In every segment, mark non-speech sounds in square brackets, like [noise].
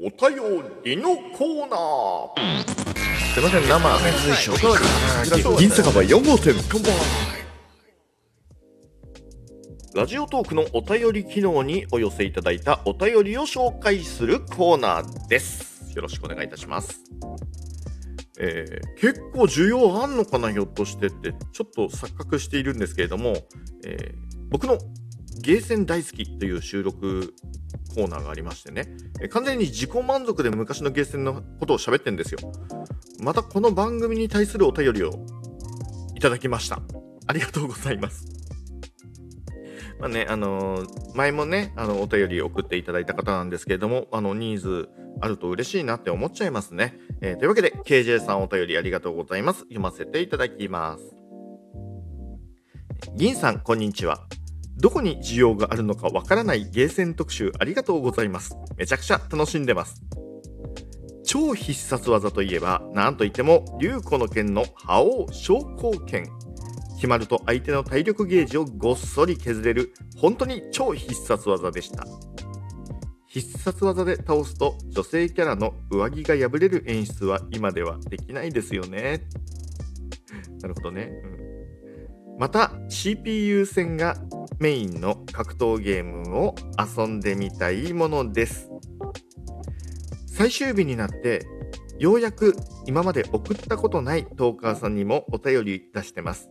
お便りのコーナーすいません、生。おかわり。銀酒場4号店ラジオトークのお便り機能にお寄せいただいたお便りを紹介するコーナーです。よろしくお願いいたします。えー結構需要あんのかなひょっとしてってちょっと錯覚しているんですけれども、えー僕のゲーセン大好きという収録コーナーがありましてね、え完全に自己満足で昔のゲーセンのことを喋ってんですよ。またこの番組に対するお便りをいただきました。ありがとうございます。まあね、あのー前もね、あの、お便り送っていただいた方なんですけれども、あの、ニーズあると嬉しいなって思っちゃいますね。えーというわけで、KJ さんお便りありがとうございます。読ませていただきます。銀さん、こんにちは。どこに需要があるのかわからないゲーセン特集ありがとうございます。めちゃくちゃ楽しんでます。超必殺技といえば、なんといっても、竜子の剣の覇王昇降剣。決まると相手の体力ゲージをごっそり削れる、本当に超必殺技でした。必殺技で倒すと女性キャラの上着が破れる演出は今ではできないですよね。なるほどね。うんまた CPU 戦がメインの格闘ゲームを遊んでみたいものです。最終日になってようやく今まで送ったことないトーカーさんにもお便り出してます。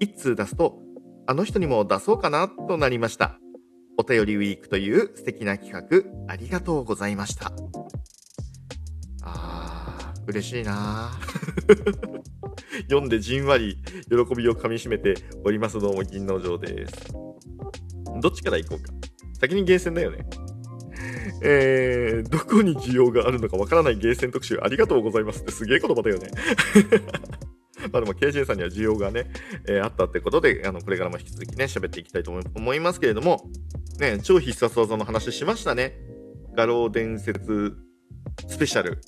一通出すとあの人にも出そうかなとなりました。お便りウィークという素敵な企画ありがとうございました。あー、嬉しいなー [laughs] 読んでじんわり喜びをかみしめております。どうも銀の城です。どっちから行こうか。先にゲーセンだよね。えー、どこに需要があるのかわからないゲーセン特集ありがとうございますってすげえ言葉だよね。[laughs] まあでも KJ さんには需要がね、えーあったってことで、あのこれからも引き続きね、喋っていきたいと思い思いますけれども、ね、超必殺技の話しましたね。画廊伝説スペシャル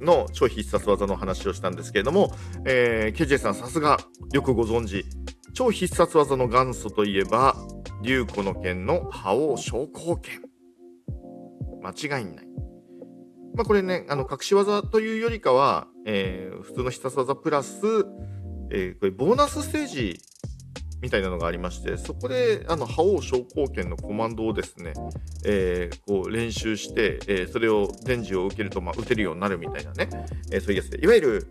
の超必殺技の話をしたんですけれども、えー、KJ さんさすがよくご存知。超必殺技の元祖といえば、竜子の剣の覇王昇降剣。間違いない。まあこれね、あの隠し技というよりかは、えー普通の必殺技プラス、えーこれボーナスステージみたいなのがありまして、そこであの覇王昇降剣のコマンドをですね、えーこう練習して、えーそれを伝授を受けると、まあ、打てるようになるみたいなね、えーそういうやつで、いわゆる、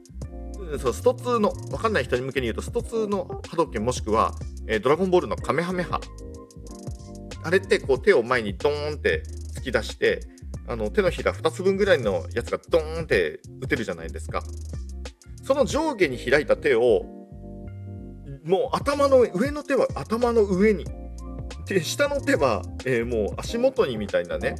そうスト2の、わかんない人に向けに言うと、スト2の波動拳もしくは、えードラゴンボールのカメハメハ。あれってこう手を前にドーンって突き出して、あの手のひら2つ分ぐらいのやつがドーンって打てるじゃないですか。その上下に開いた手を、もう頭の上の手は頭の上に、で下の手は、えーもう足元にみたいなね、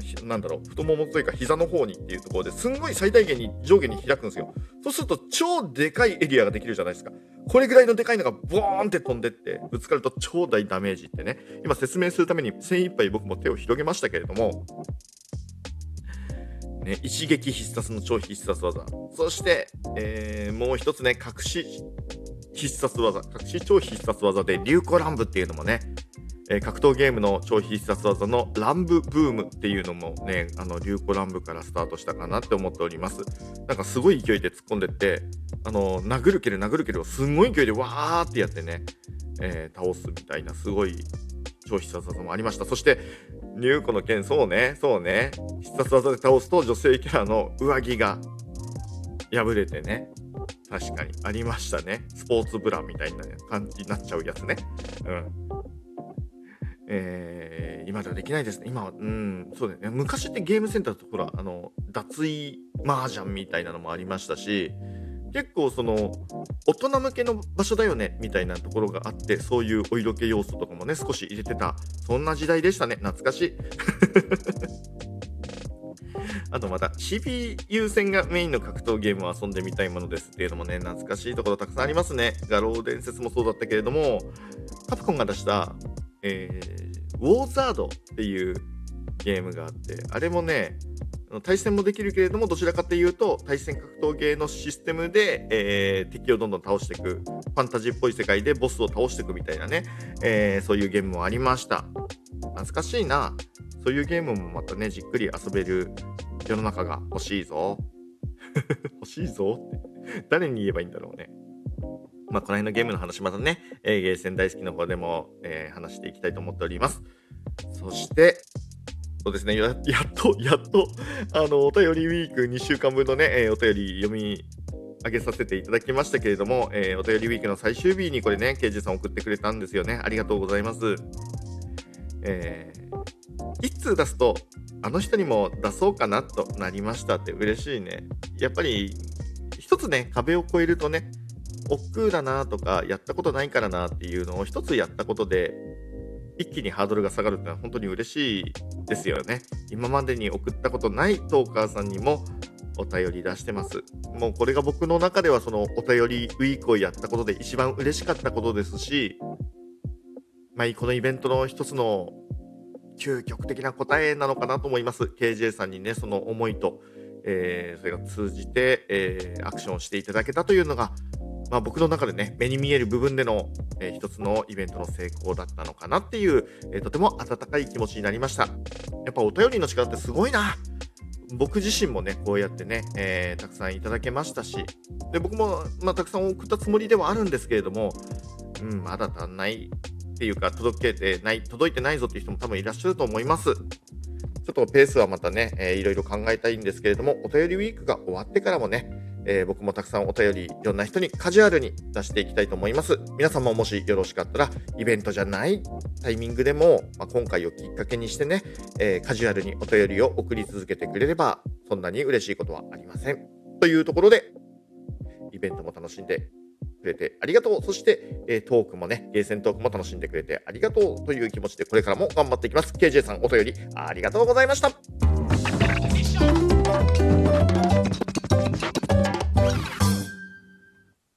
ひなんだろう、太ももというか膝の方にっていうところですんごい最大限に上下に開くんですよ。そうすると超でかいエリアができるじゃないですか。これぐらいのでかいのがボーンって飛んでってぶつかると超大ダメージってね。今説明するために精一杯僕も手を広げましたけれども、ね、一撃必殺の超必殺技。そして、えーもう一つね、隠し必殺技、隠し超必殺技で竜子乱舞っていうのもね、え格闘ゲームの超必殺技の乱舞ブブームっていうのもね、あの、竜子乱舞からスタートしたかなって思っております。なんかすごい勢いで突っ込んでって、あの、殴る蹴る殴る蹴るをすごい勢いでわーってやってね、えー倒すみたいなすごい超必殺技もありました。そして、竜子の剣、そうね、そうね、必殺技で倒すと女性キャラの上着が破れてね、確かにありましたね。スポーツブラみたいな感じになっちゃうやつね。うん。えー今ではできないですね。今は、うん、そうだよね。昔ってゲームセンターとほら、あの、脱衣麻雀みたいなのもありましたし、結構その、大人向けの場所だよね、みたいなところがあって、そういうお色気要素とかもね、少し入れてた、そんな時代でしたね。懐かしい。[laughs] あとまた CPU 戦がメインの格闘ゲームを遊んでみたいものですっていうのもね、懐かしいところたくさんありますね。画廊伝説もそうだったけれども、カプコンが出した、えー、ウォーザードっていうゲームがあって、あれもね、対戦もできるけれども、どちらかというと、対戦格闘ゲーのシステムで、えー敵をどんどん倒していく、ファンタジーっぽい世界でボスを倒していくみたいなね、えーそういうゲームもありました。懐かしいな。そういうゲームもまたね、じっくり遊べる世の中が欲しいぞ。[laughs] 欲しいぞって。誰に言えばいいんだろうね。まあ、この辺のゲームの話またね、えーゲーセン大好きの方でも、えー話していきたいと思っております。そして、そうですね、や [laughs] やっと、[laughs] やっと、あの、お便りウィーク2週間分のね、えーお便り読み上げさせていただきましたけれども、えーお便りウィークの最終日にこれね、ケイジさん送ってくれたんですよね。ありがとうございます。えー、一通出すと、あの人にも出そうかなとなりましたって嬉しいね。やっぱり、一つね、壁を越えるとね、億劫だなとか、やったことないからなっていうのを一つやったことで、一気にハードルが下がるってのは本当に嬉しいですよね。今までに送ったことないトーカーさんにもお便り出してます。もうこれが僕の中ではそのお便りウィークをやったことで一番嬉しかったことですし、まあ、このイベントの一つの究極的な答えなのかなと思います。KJ さんにね、その思いと、えーそれが通じて、えーアクションをしていただけたというのが、まあ、僕の中でね、目に見える部分での、えー一つのイベントの成功だったのかなっていう、えーとても温かい気持ちになりました。やっぱお便りの力ってすごいな。僕自身もね、こうやってね、えーたくさんいただけましたし、で僕も、まあ、たくさん送ったつもりではあるんですけれども、うん、まだ足んないっていうか、届けてない、届いてないぞっていう人も多分いらっしゃると思います。ちょっとペースはまたね、えーいろいろ考えたいんですけれども、お便りウィークが終わってからもね、えー僕もたくさんお便りいろんな人にカジュアルに出していきたいと思います。皆さんももしよろしかったら、イベントじゃないタイミングでも、まあ、今回をきっかけにしてね、えーカジュアルにお便りを送り続けてくれれば、そんなに嬉しいことはありません。というところで、イベントも楽しんでくれてありがとう。そして、えートークもね、ゲーセントークも楽しんでくれてありがとうという気持ちで、これからも頑張っていきます。KJ さん、お便りありがとうございました。